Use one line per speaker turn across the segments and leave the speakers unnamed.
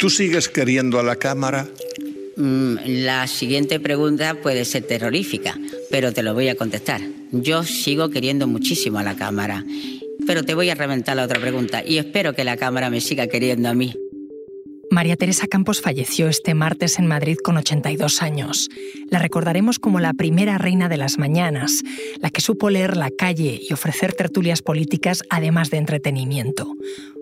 ¿Tú sigues queriendo a la cámara?
Mm, la siguiente pregunta puede ser terrorífica, pero te lo voy a contestar. Yo sigo queriendo muchísimo a la cámara, pero te voy a reventar la otra pregunta y espero que la cámara me siga queriendo a mí.
María Teresa Campos falleció este martes en Madrid con 82 años. La recordaremos como la primera reina de las mañanas, la que supo leer la calle y ofrecer tertulias políticas además de entretenimiento.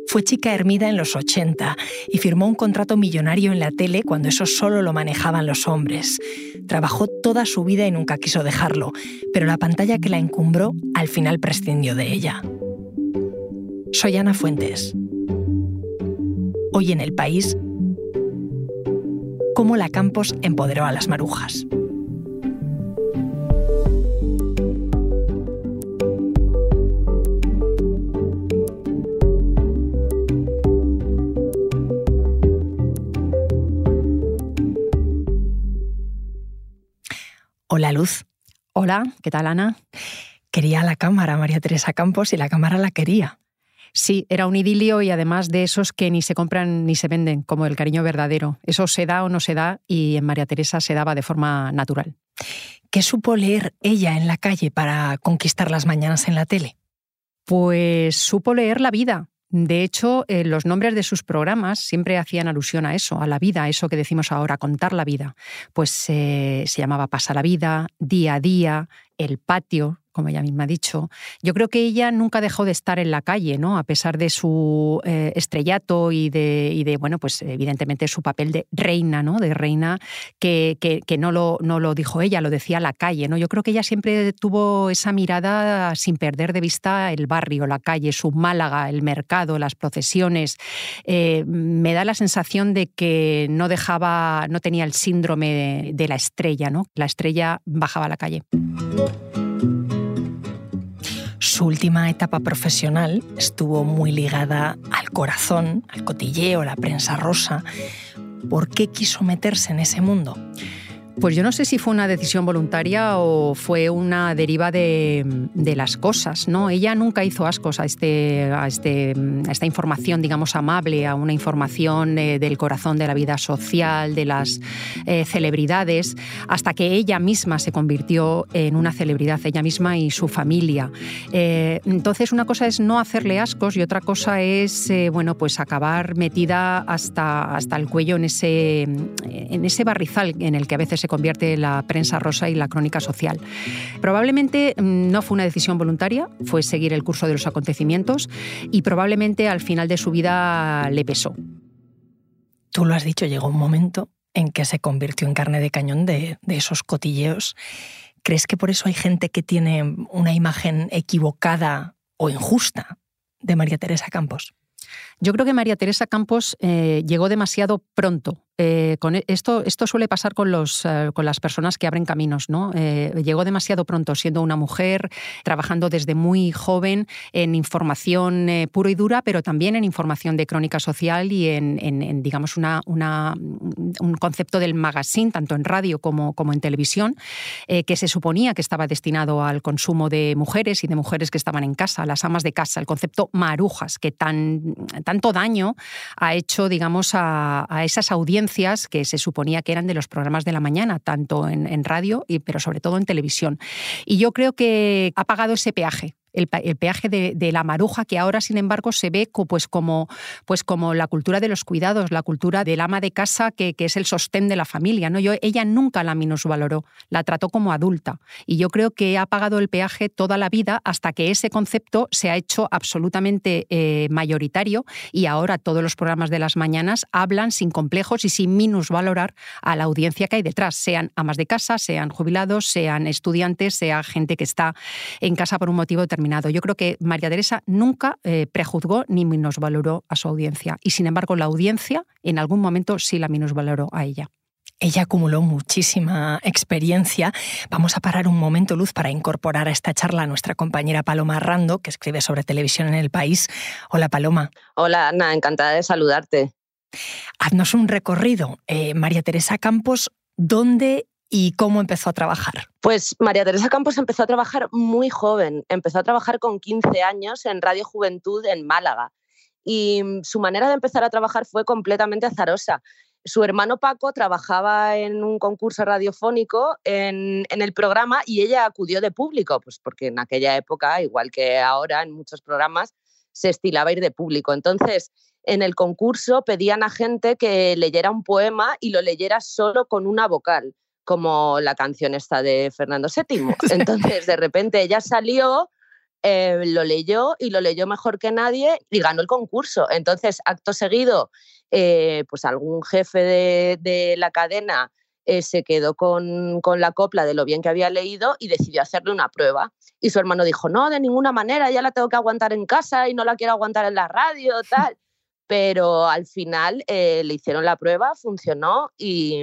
Fue chica hermida en los 80 y firmó un contrato millonario en la tele cuando eso solo lo manejaban los hombres. Trabajó toda su vida y nunca quiso dejarlo, pero la pantalla que la encumbró al final prescindió de ella. Soy Ana Fuentes. Hoy en el país, cómo la Campos empoderó a las marujas. Hola Luz.
Hola, ¿qué tal Ana?
Quería la cámara María Teresa Campos y la cámara la quería.
Sí, era un idilio y además de esos que ni se compran ni se venden, como el cariño verdadero. Eso se da o no se da y en María Teresa se daba de forma natural.
¿Qué supo leer ella en la calle para conquistar las mañanas en la tele?
Pues supo leer la vida. De hecho, eh, los nombres de sus programas siempre hacían alusión a eso, a la vida, a eso que decimos ahora, contar la vida. Pues eh, se llamaba Pasa la vida, Día a Día, El Patio, como ella misma ha dicho. Yo creo que ella nunca dejó de estar en la calle, ¿no? A pesar de su eh, estrellato y de, de, bueno, pues evidentemente su papel de reina, ¿no? De reina que, no, lo, no lo dijo ella, lo decía la calle, ¿no? Yo creo que ella siempre tuvo esa mirada sin perder de vista el barrio, la calle, su Málaga, el mercado, las procesiones. Eh, me da la sensación de que no dejaba, no tenía el síndrome de la estrella, ¿no? La estrella bajaba a la calle.
Su última etapa profesional estuvo muy ligada al corazón, al cotilleo, la prensa rosa. ¿Por qué quiso meterse en ese mundo?
Pues yo no sé si fue una decisión voluntaria o fue una deriva de, las cosas, ¿no? Ella nunca hizo ascos a, este, a, este, a esta información, digamos, amable, a una información eh, del corazón de la vida social, de las eh, celebridades, hasta que ella misma se convirtió en una celebridad, ella misma y su familia. Eh, entonces, una cosa es no hacerle ascos y otra cosa es, bueno, pues acabar metida hasta, hasta el cuello en ese, en ese barrizal en el que a veces se convierte la prensa rosa y la crónica social. Probablemente mm, no fue una decisión voluntaria, fue seguir el curso de los acontecimientos y probablemente al final de su vida le pesó.
Tú lo has dicho, llegó un momento en que se convirtió en carne de cañón de, de esos cotilleos. ¿Crees que por eso hay gente que tiene una imagen equivocada o injusta de María Teresa Campos?
Yo creo que María Teresa Campos eh, llegó demasiado pronto. Eh, e, esto, suele pasar eh, con las personas que abren caminos. ¿no? llegó demasiado pronto siendo una mujer, trabajando desde muy joven en información pura y dura, pero también en información de crónica social y en, digamos, un concepto del magazine, tanto en radio como, como en televisión, que se suponía que estaba destinado al consumo de mujeres y de mujeres que estaban en casa, las amas de casa, el concepto marujas, que tan tanto daño ha hecho, digamos, a, esas audiencias que se suponía que eran de los programas de la mañana, tanto en, en radio, y, pero sobre todo en televisión. Y yo creo que ha pagado ese peaje el, peaje de, la maruja, que ahora, sin embargo, se ve pues como, pues como la cultura de los cuidados, la cultura del ama de casa, que, es el sostén de la familia. ¿no? Yo, ella nunca la minusvaloró, la trató como adulta. Y yo creo que ha pagado el peaje toda la vida hasta que ese concepto se ha hecho absolutamente eh, mayoritario y ahora todos los programas de las mañanas hablan sin complejos y sin minusvalorar a la audiencia que hay detrás, sean amas de casa, sean jubilados, sean estudiantes, sea gente que está en casa por un motivo determinado yo creo que María Teresa nunca eh, prejuzgó ni minusvaloró a su audiencia y sin embargo la audiencia en algún momento sí la minusvaloró a ella.
Ella acumuló muchísima experiencia. Vamos a parar un momento, Luz, para incorporar a esta charla a nuestra compañera Paloma Rando, que escribe sobre televisión en el país. Hola, Paloma.
Hola, Ana, encantada de saludarte.
Haznos un recorrido. Eh, María Teresa Campos, ¿dónde ¿Y cómo empezó a trabajar?
Pues María Teresa Campos empezó a trabajar muy joven, empezó a trabajar con 15 años en Radio Juventud en Málaga. y su manera de empezar a trabajar fue completamente azarosa. Su hermano Paco trabajaba en un concurso radiofónico en, el programa y ella acudió de público, pues porque en aquella época, igual que ahora en muchos programas, se estilaba ir de público. Entonces, en el concurso pedían a gente que leyera un poema y lo leyera solo con una vocal, como la canción esta de Fernando VII. Entonces, de repente ella salió, eh, lo leyó y lo leyó mejor que nadie y ganó el concurso. Entonces, acto seguido, eh, pues algún jefe de, de la cadena eh, se quedó con, con, la copla de lo bien que había leído y decidió hacerle una prueba. Y su hermano dijo, no, de ninguna manera, ya la tengo que aguantar en casa y no la quiero aguantar en la radio, tal. Pero al final eh, le hicieron la prueba, funcionó y,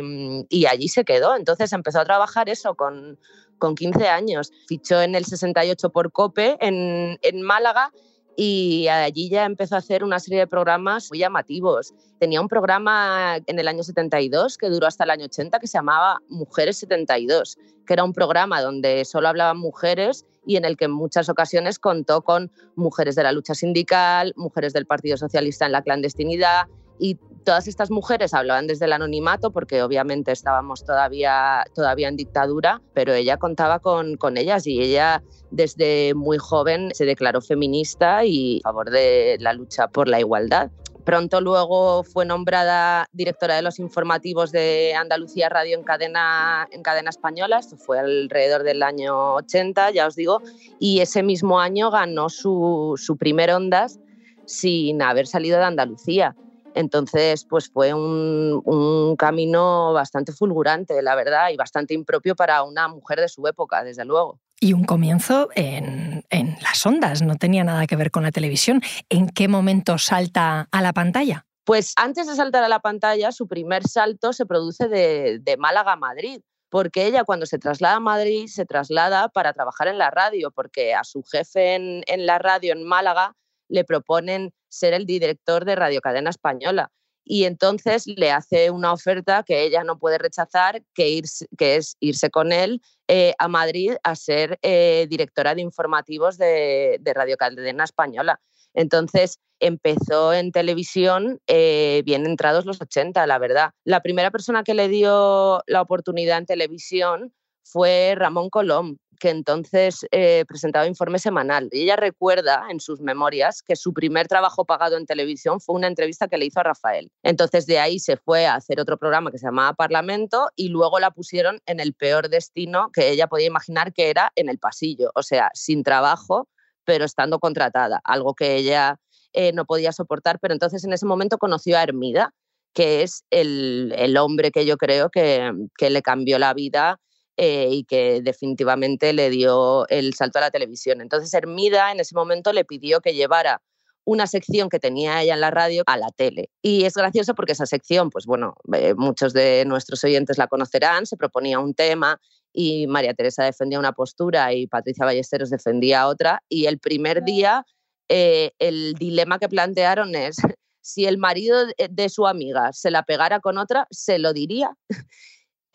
y, allí se quedó. Entonces empezó a trabajar eso con, con 15 años. Fichó en el 68 por COPE en, en Málaga y allí ya empezó a hacer una serie de programas muy llamativos. Tenía un programa en el año 72 que duró hasta el año 80 que se llamaba Mujeres 72, que era un programa donde solo hablaban mujeres y en el que en muchas ocasiones contó con mujeres de la lucha sindical, mujeres del Partido Socialista en la clandestinidad y todas estas mujeres hablaban desde el anonimato porque obviamente estábamos todavía, todavía en dictadura, pero ella contaba con, con ellas y ella desde muy joven se declaró feminista y a favor de la lucha por la igualdad. Pronto luego fue nombrada directora de los informativos de Andalucía Radio en cadena, en cadena española, esto fue alrededor del año 80, ya os digo, y ese mismo año ganó su, su primer Ondas sin haber salido de Andalucía. Entonces, pues fue un, un, camino bastante fulgurante, la verdad, y bastante impropio para una mujer de su época, desde luego.
Y un comienzo en, en las ondas, no tenía nada que ver con la televisión. ¿En qué momento salta a la pantalla?
Pues antes de saltar a la pantalla, su primer salto se produce de, de Málaga a Madrid porque ella cuando se traslada a Madrid se traslada para trabajar en la radio, porque a su jefe en, en la radio en Málaga le proponen ser el director de Radio Cadena Española. Y entonces le hace una oferta que ella no puede rechazar, que, que es irse con él eh, a Madrid a ser eh, directora de informativos de, de, Radio Cadena Española. Entonces empezó en televisión eh, bien entrados los 80, la verdad. La primera persona que le dio la oportunidad en televisión fue Ramón Colom, que entonces eh, presentaba informe semanal. Y ella recuerda en sus memorias que su primer trabajo pagado en televisión fue una entrevista que le hizo a Rafael. Entonces de ahí se fue a hacer otro programa que se llamaba Parlamento y luego la pusieron en el peor destino que ella podía imaginar que era en el pasillo, o sea, sin trabajo, pero estando contratada, algo que ella eh, no podía soportar. Pero entonces en ese momento conoció a Hermida, que es el, el hombre que yo creo que, que le cambió la vida eh, y que definitivamente le dio el salto a la televisión. Entonces Hermida en ese momento le pidió que llevara una sección que tenía ella en la radio a la tele. Y es gracioso porque esa sección, pues bueno, eh, muchos de nuestros oyentes la conocerán, se proponía un tema y María Teresa defendía una postura y Patricia Ballesteros defendía otra. Y el primer día eh, el dilema que plantearon es si el marido de su amiga se la pegara con otra, ¿se lo diría?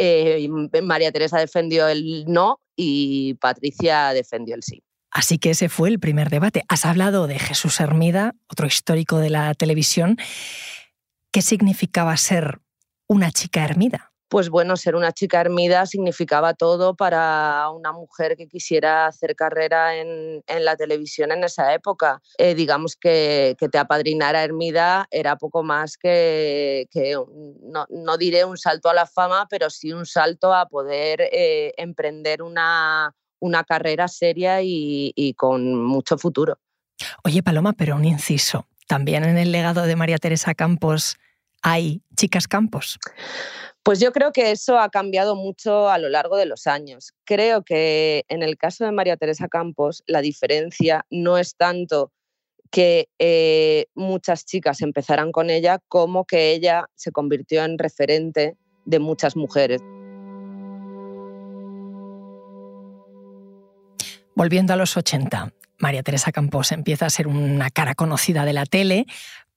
Eh, María Teresa defendió el no y Patricia defendió el sí.
Así que ese fue el primer debate. Has hablado de Jesús Hermida, otro histórico de la televisión. ¿Qué significaba ser una chica Hermida?
Pues bueno, ser una chica hermida significaba todo para una mujer que quisiera hacer carrera en, en la televisión en esa época. Eh, digamos que, que, te apadrinara Hermida era poco más que, que no, no, diré un salto a la fama, pero sí un salto a poder eh, emprender una, una carrera seria y, y con mucho futuro.
Oye, Paloma, pero un inciso. También en el legado de María Teresa Campos hay chicas Campos.
Pues yo creo que eso ha cambiado mucho a lo largo de los años. Creo que en el caso de María Teresa Campos la diferencia no es tanto que eh, muchas chicas empezaran con ella como que ella se convirtió en referente de muchas mujeres.
Volviendo a los 80, María Teresa Campos empieza a ser una cara conocida de la tele,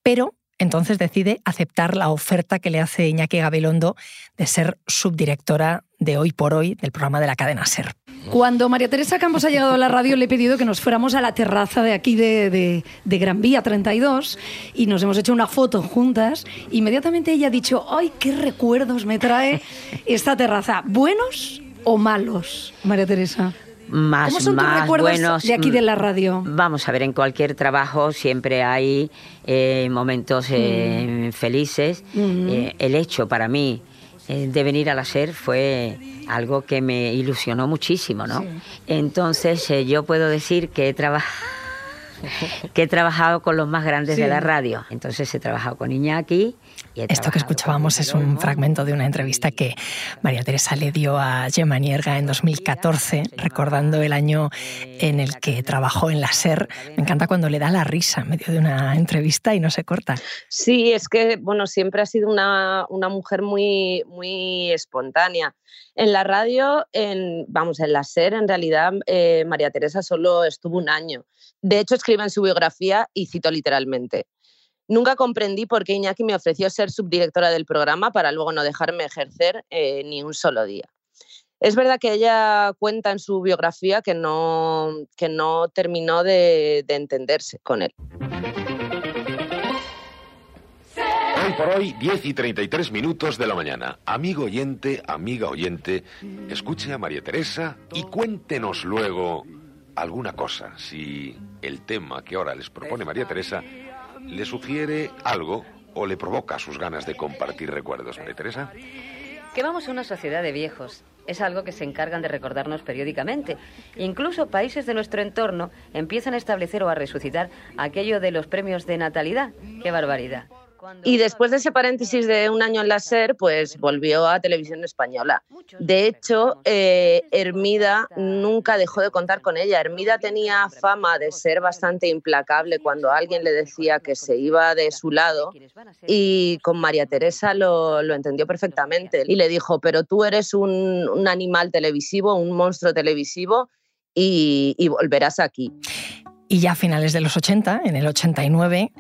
pero entonces decide aceptar la oferta que le hace Iñaki Gabilondo de ser subdirectora de Hoy por Hoy del programa de la cadena SER.
Cuando María Teresa Campos ha llegado a la radio, le he pedido que nos fuéramos a la terraza de aquí de, Gran Vía 32 y nos hemos hecho una foto juntas. Inmediatamente ella ha dicho, ¡ay, qué recuerdos me trae esta terraza! ¿Buenos o malos, María Teresa?
Más,
¿Cómo son
más
recuerdos
buenos,
de aquí de la radio?
Vamos a ver, en cualquier trabajo siempre hay eh, momentos eh, mm. felices. Mm. Eh, el hecho para mí de venir a la SER fue algo que me ilusionó muchísimo, ¿no? Entonces yo puedo decir que he trabajado que he trabajado con los más grandes de la radio. Entonces he trabajado con Iñaki.
Esto que escuchábamos es un fragmento de una entrevista que María Teresa le dio a Gemma Nierga en 2014, recordando el año en el que trabajó en la SER. Me encanta cuando le da la risa en medio de una entrevista y no se corta.
Sí, es que bueno, siempre ha sido una, una mujer muy, muy espontánea. En la radio, en, vamos, en la SER, en realidad, eh, María Teresa solo estuvo un año. De hecho, escribe en su biografía, y cito literalmente, Nunca comprendí por qué Iñaki me ofreció ser subdirectora del programa para luego no dejarme ejercer eh, ni un solo día. Es verdad que ella cuenta en su biografía que no, que no terminó de, de entenderse con él.
Hoy por hoy, 10 y 33 minutos de la mañana. Amigo oyente, amiga oyente, escuche a María Teresa y cuéntenos luego alguna cosa. Si el tema que ahora les propone María Teresa le sugiere algo o le provoca sus ganas de compartir recuerdos, María Teresa.
Que vamos a una sociedad de viejos. Es algo que se encargan de recordarnos periódicamente. Incluso países de nuestro entorno empiezan a establecer o a resucitar aquello de los premios de natalidad. ¡Qué barbaridad!
Y después de ese paréntesis de un año en la SER, pues volvió a Televisión Española. De hecho, eh, Hermida nunca dejó de contar con ella. Hermida tenía fama de ser bastante implacable cuando alguien le decía que se iba de su lado y con María Teresa lo, entendió perfectamente. Y le dijo, pero tú eres un, animal televisivo, un monstruo televisivo y, y volverás aquí.
Y ya a finales de los 80, en el 89,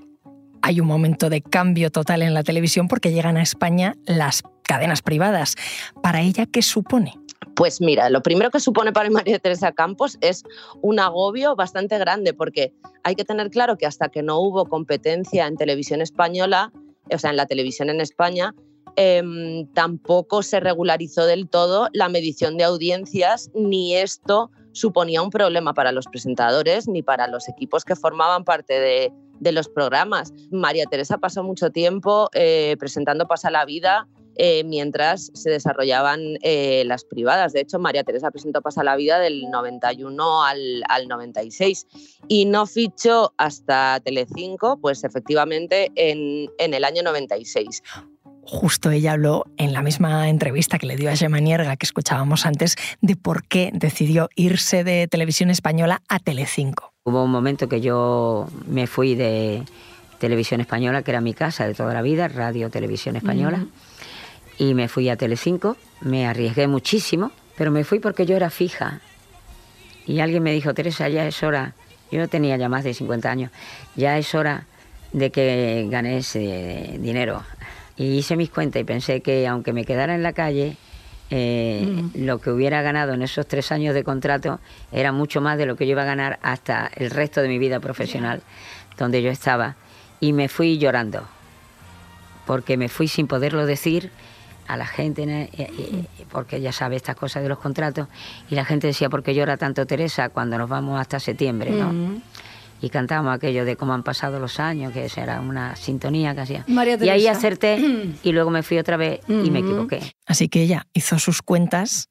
hay un momento de cambio total en la televisión porque llegan a España las cadenas privadas. ¿Para ella qué supone?
Pues mira, lo primero que supone para María Teresa Campos es un agobio bastante grande, porque hay que tener claro que hasta que no hubo competencia en televisión española, o sea, en la televisión en España, em, tampoco se regularizó del todo la medición de audiencias, ni esto suponía un problema para los presentadores ni para los equipos que formaban parte de, de los programas. María Teresa pasó mucho tiempo eh, presentando Pasa la Vida eh, mientras se desarrollaban eh, las privadas. De hecho, María Teresa presentó Pasa la Vida del 91 al, al 96 y no fichó hasta Telecinco, pues efectivamente en, en el año 96
justo ella habló en la misma entrevista que le dio a Gemma Nierga, que escuchábamos antes, de por qué decidió irse de televisión española a Telecinco.
Hubo un momento que yo me fui de Televisión Española, que era mi casa de toda la vida, Radio Televisión Española, y me fui a Telecinco. Me arriesgué muchísimo, pero me fui porque yo era fija. Y alguien me dijo, Teresa, ya es hora, yo tenía ya más de 50 años, ya es hora de que ganes eh, dinero. Y hice mis cuentas y pensé que aunque me quedara en la calle, eh, mm. lo que hubiera ganado en esos tres años de contrato era mucho más de lo que yo iba a ganar hasta el resto de mi vida profesional, donde yo estaba. Y me fui llorando, porque me fui sin poderlo decir a la gente, eh, eh, porque ya sabe estas cosas de los contratos, y la gente decía, ¿por qué llora tanto Teresa cuando nos vamos hasta septiembre? ¿no? Y cantábamos aquello de cómo han pasado los años, que era una sintonía que hacía. y ahí acerté y luego me fui otra vez y me equivoqué.
Así que ella hizo sus cuentas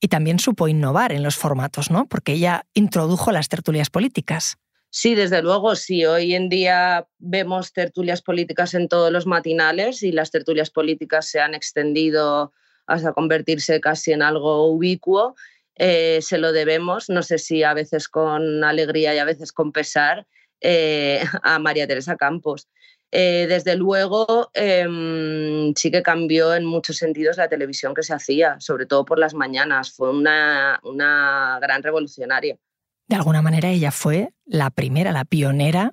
y también supo innovar en los formatos, ¿no? Porque ella introdujo las tertulias políticas.
Sí, desde luego, sí. Hoy en día vemos tertulias políticas en todos los matinales y las tertulias políticas se han extendido hasta convertirse casi en algo ubicuo eh, se lo debemos, no sé si a veces con alegría y a veces con pesar, eh, a María Teresa Campos. Eh, desde luego, em, sí que cambió en muchos sentidos la televisión que se hacía, sobre todo por las mañanas. Fue una, una gran revolucionaria.
De alguna manera ella fue la primera, la pionera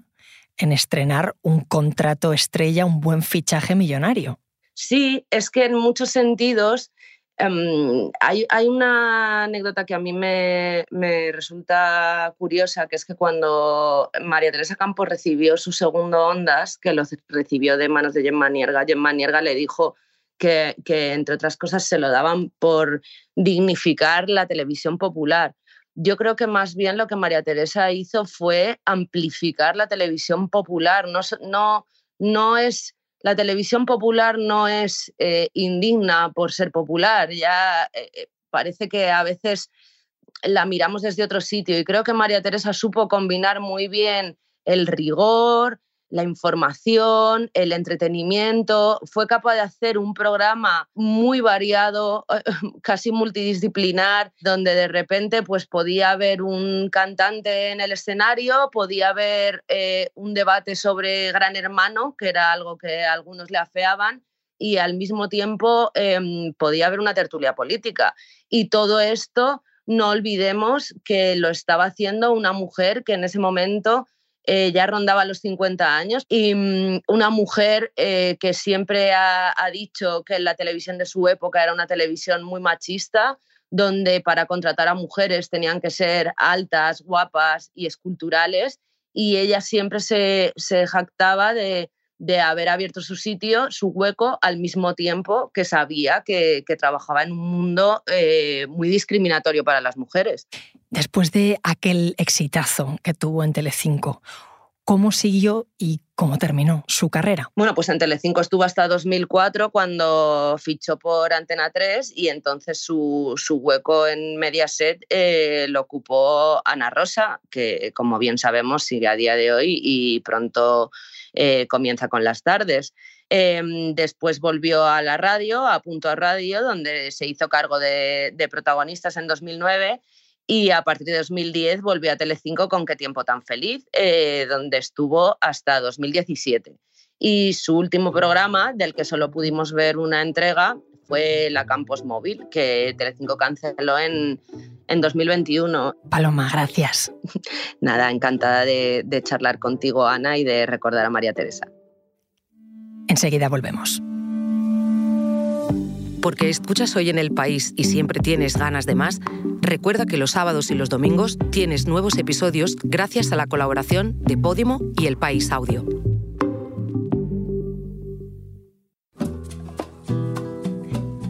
en estrenar un contrato estrella, un buen fichaje millonario.
Sí, es que en muchos sentidos Em, hay, una anécdota que a mí me, resulta curiosa, que es que cuando María Teresa Campos recibió su segundo Ondas, que lo recibió de manos de Gemma Nierga, Gemma Nierga le dijo que, que, entre otras cosas, se lo daban por dignificar la televisión popular. Yo creo que más bien lo que María Teresa hizo fue amplificar la televisión popular. No, no, no es la televisión popular no es eh, indigna por ser popular, ya eh, eh, parece que a veces la miramos desde otro sitio. Y creo que María Teresa supo combinar muy bien el rigor, la información, el entretenimiento, fue capaz de hacer un programa muy variado, casi multidisciplinar, donde de repente pues podía haber un cantante en el escenario, podía haber eh, un debate sobre Gran Hermano, que era algo que algunos le afeaban, y al mismo tiempo em, podía haber una tertulia política. Y todo esto no olvidemos que lo estaba haciendo una mujer que en ese momento eh, ya rondaba los 50 años y mm, una mujer eh, que siempre ha, dicho que la televisión de su época era una televisión muy machista, donde para contratar a mujeres tenían que ser altas, guapas y esculturales, y ella siempre se, jactaba de, haber abierto su sitio, su hueco, al mismo tiempo que sabía que, trabajaba en un mundo eh, muy discriminatorio para las mujeres.
Después de aquel exitazo que tuvo en Telecinco, ¿cómo siguió y cómo terminó su carrera?
Bueno, pues en Telecinco estuvo hasta 2004 cuando fichó por Antena 3 y entonces su, hueco en Mediaset eh, lo ocupó Ana Rosa, que como bien sabemos sigue a día de hoy y pronto eh, comienza con las tardes. Em, después volvió a la radio, a Punto Radio, donde se hizo cargo de, de protagonistas en 2009 y a partir de 2010 volvió a Telecinco con Qué tiempo tan feliz, eh, donde estuvo hasta 2017. Y su último programa, del que solo pudimos ver una entrega, fue La Campos Móvil, que Telecinco canceló en, en 2021.
Paloma, gracias.
Nada, encantada de, de charlar contigo, Ana, y de recordar a María Teresa.
Enseguida volvemos
porque escuchas hoy en el país y siempre tienes ganas de más, recuerda que los sábados y los domingos tienes nuevos episodios gracias a la colaboración de Podimo y El País Audio.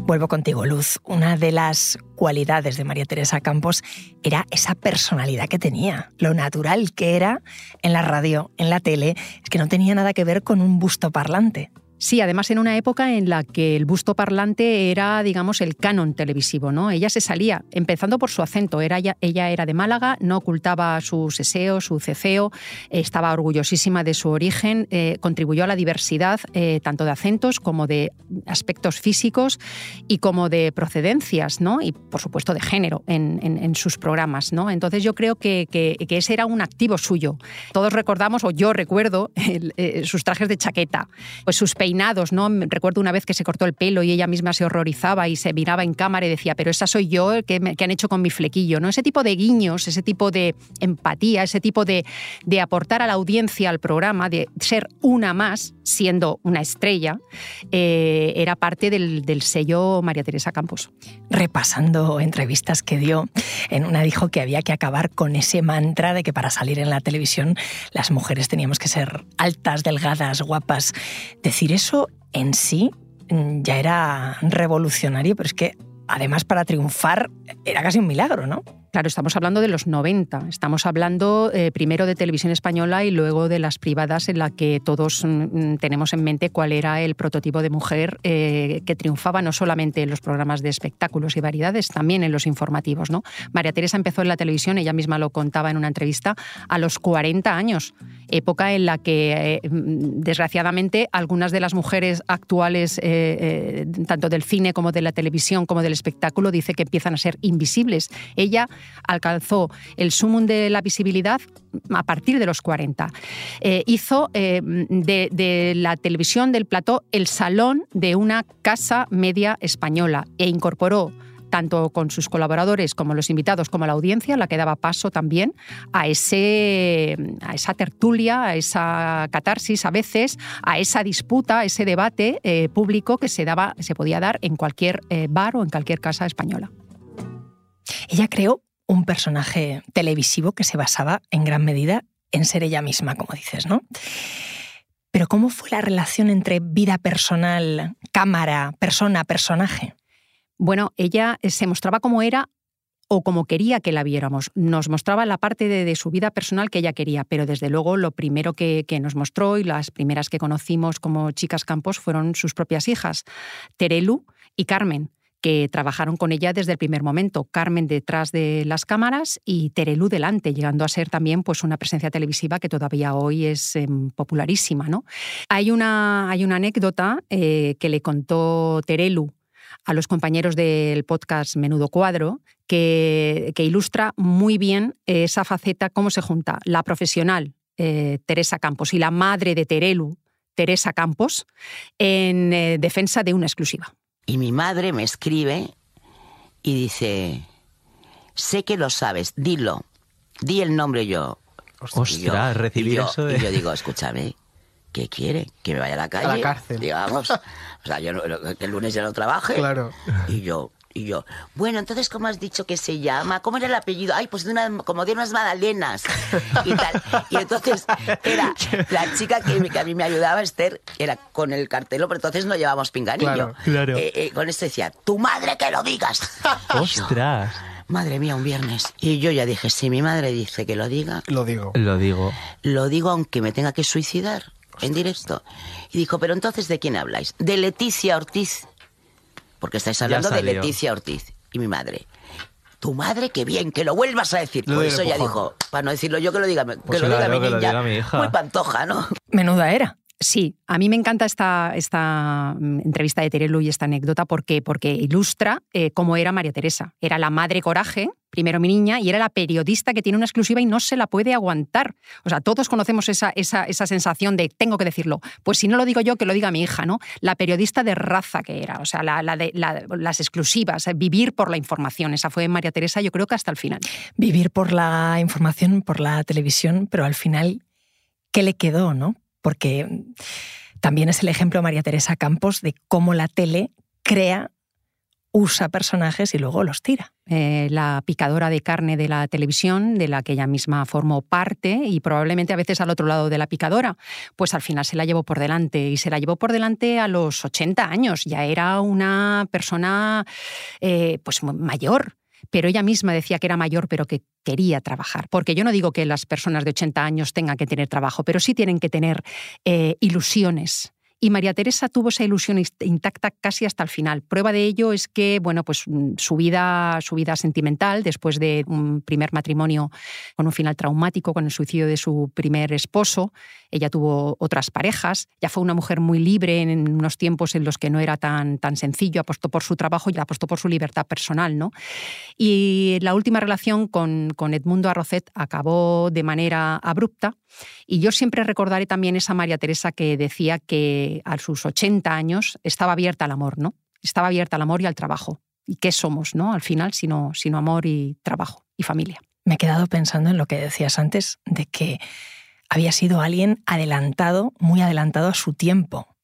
Vuelvo contigo, Luz. Una de las cualidades de María Teresa Campos era esa personalidad que tenía, lo natural que era en la radio, en la tele, es que no tenía nada que ver con un busto parlante.
Sí, además en una época en la que el busto parlante era, digamos, el canon televisivo, ¿no? Ella se salía, empezando por su acento. Era, ella, era de Málaga, no ocultaba su seseo, su ceceo, estaba orgullosísima de su origen, eh, contribuyó a la diversidad eh, tanto de acentos como de aspectos físicos y como de procedencias, ¿no? Y por supuesto de género en, sus programas, ¿no? Entonces yo creo que, ese era un activo suyo. Todos recordamos, o yo recuerdo, eh, sus trajes de chaqueta, pues sus peinados, ¿no? Recuerdo una vez que se cortó el pelo y ella misma se horrorizaba y se miraba en cámara y decía, pero esa soy yo, ¿qué, han hecho con mi flequillo? ¿no? Ese tipo de guiños, ese tipo de empatía, ese tipo de, de aportar a la audiencia al programa, de ser una más, siendo una estrella, eh, era parte del, del sello María Teresa Campos.
Repasando entrevistas que dio, en una dijo que había que acabar con ese mantra de que para salir en la televisión las mujeres teníamos que ser altas, delgadas, guapas. Decir eso en sí mm, ya era revolucionario, pero es que además para triunfar era casi un milagro, ¿no?
Claro, estamos hablando de los 90, estamos hablando eh, primero de televisión española y luego de las privadas en la que todos mm, mm, tenemos en mente cuál era el prototipo de mujer eh, que triunfaba no solamente en los programas de espectáculos y variedades, también en los informativos. ¿no? María Teresa empezó en la televisión, ella misma lo contaba en una entrevista, a los 40 años, época en la que eh, desgraciadamente algunas de las mujeres actuales, tanto del cine como de la televisión como del espectáculo, dice que empiezan a ser invisibles. Ella alcanzó el sumum de la visibilidad a partir de los 40. Eh, hizo eh, de, la televisión del plató el salón de una casa media española e incorporó tanto con sus colaboradores como los invitados, como la audiencia, la que daba paso también a, ese, a esa tertulia, a esa catarsis a veces, a esa disputa, a ese debate eh, público que se, daba, se podía dar en cualquier eh, bar o en cualquier casa española.
Ella creó un personaje televisivo que se basaba en gran medida en ser ella misma, como dices, ¿no? Pero ¿cómo fue la relación entre vida personal, cámara, persona, personaje?
Bueno, ella eh, se mostraba como era o como quería que la viéramos. Nos mostraba la parte de, su vida personal que ella quería, pero desde luego lo primero que, nos mostró y las primeras que conocimos como chicas campos fueron sus propias hijas, Terelu y Carmen que trabajaron con ella desde el primer momento. Carmen detrás de las cámaras y Terelu delante, llegando a ser también pues, una presencia televisiva que todavía hoy es em, popularísima. ¿no? Hay, una, hay una anécdota eh, que le contó Terelu a los compañeros del podcast Menudo Cuadro, que, que ilustra muy bien esa faceta, cómo se junta la profesional eh, Teresa Campos y la madre de Terelu, Teresa Campos, en eh, defensa de una exclusiva.
Y mi madre me escribe y dice, sé que lo sabes, dilo, di el nombre yo.
Ostras, recibir eso de...
Y yo digo, escúchame, ¿qué quiere? ¿Que me vaya a la calle?
A la cárcel.
Digamos. O sea, yo que el lunes ya no trabaje.
Claro.
Y yo, y yo, bueno, entonces, ¿cómo has dicho que se llama? ¿Cómo era el apellido? Ay, pues de una, como de unas magdalenas y tal. Y entonces era la chica que, a mí me ayudaba, Esther, era con el cartelo, pero entonces no llevábamos pinganillo.
Claro, claro.
Eh, eh, con esto decía, tu madre que lo digas.
¡Ostras!
Madre mía, un viernes. Y yo ya dije, si mi madre dice que lo diga...
Lo digo. Lo digo.
Lo digo aunque me tenga que suicidar en directo. Y dijo, pero entonces, ¿de quién habláis? De Leticia Ortiz porque estáis hablando de Leticia Ortiz y mi madre. Tu madre, qué bien, que lo vuelvas a decir. Por eso ella dijo, para no decirlo yo, que lo diga, que
pues
lo diga, mi
que
niña.
Lo diga mi hija.
Muy pantoja, ¿no?
Menuda era.
Sí, a mí me encanta esta, esta mm, entrevista de Terelu y esta anécdota porque, porque ilustra eh, cómo era María Teresa. Era la madre coraje, primero mi niña, y era la periodista que tiene una exclusiva y no se la puede aguantar. O sea, todos conocemos esa, esa, esa sensación de tengo que decirlo. Pues si no lo digo yo, que lo diga mi hija, ¿no? La periodista de raza que era, o sea, la, las exclusivas, eh, vivir por la información. Esa fue María Teresa, yo creo que hasta el final.
Vivir por la información, por la televisión, pero al final, ¿qué le quedó, no? Porque también es el ejemplo María Teresa Campos de cómo la tele crea, usa personajes y luego los tira.
Eh, la picadora de carne de la televisión, de la que ella misma formó parte y probablemente a veces al otro lado de la picadora, pues al final se la llevó por delante y se la llevó por delante a los 80 años, ya era una persona eh, pues mayor pero ella misma decía que era mayor, pero que quería trabajar. Porque yo no digo que las personas de 80 años tengan que tener trabajo, pero sí tienen que tener eh, ilusiones y María Teresa tuvo esa ilusión intacta casi hasta el final. Prueba de ello es que, bueno, pues mm, su vida, su vida sentimental, después de un primer matrimonio con un final traumático, con el suicidio de su primer esposo, ella tuvo otras parejas, ya fue una mujer muy libre en unos tiempos en los que no era tan, tan sencillo, apostó por su trabajo y apostó por su libertad personal, ¿no? Y la última relación con, con Edmundo Arrocet acabó de manera abrupta y yo siempre recordaré también esa María Teresa que decía que a sus 80 años estaba abierta al amor, ¿no? Estaba abierta al amor y al trabajo. ¿Y qué somos, no? Al final, sino, sino amor y trabajo y familia.
Me he quedado pensando en lo que decías antes, de que había sido alguien adelantado, muy adelantado a su tiempo.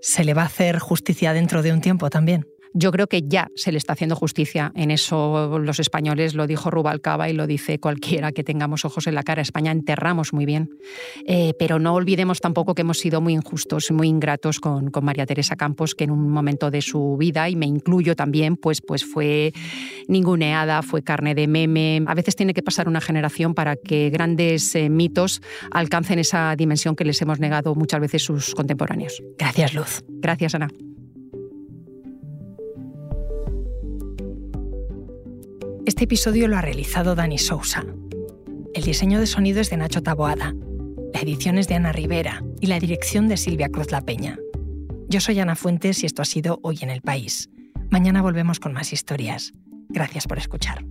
¿Se le va a hacer justicia dentro de un tiempo también?
Yo creo que ya se le está haciendo justicia en eso los españoles, lo dijo Rubalcaba y lo dice cualquiera que tengamos ojos en la cara. España enterramos muy bien, eh, pero no olvidemos tampoco que hemos sido muy injustos muy ingratos con, con, María Teresa Campos, que en un momento de su vida, y me incluyo también, pues, pues fue ninguneada, fue carne de meme. A veces tiene que pasar una generación para que grandes eh, mitos alcancen esa dimensión que les hemos negado muchas veces sus contemporáneos.
Gracias, Luz.
Gracias, Ana.
Este episodio lo ha realizado Dani Sousa. El diseño de sonido es de Nacho Taboada, la edición es de Ana Rivera y la dirección de Silvia Cruz La Peña. Yo soy Ana Fuentes y esto ha sido Hoy en el País. Mañana volvemos con más historias. Gracias por escuchar.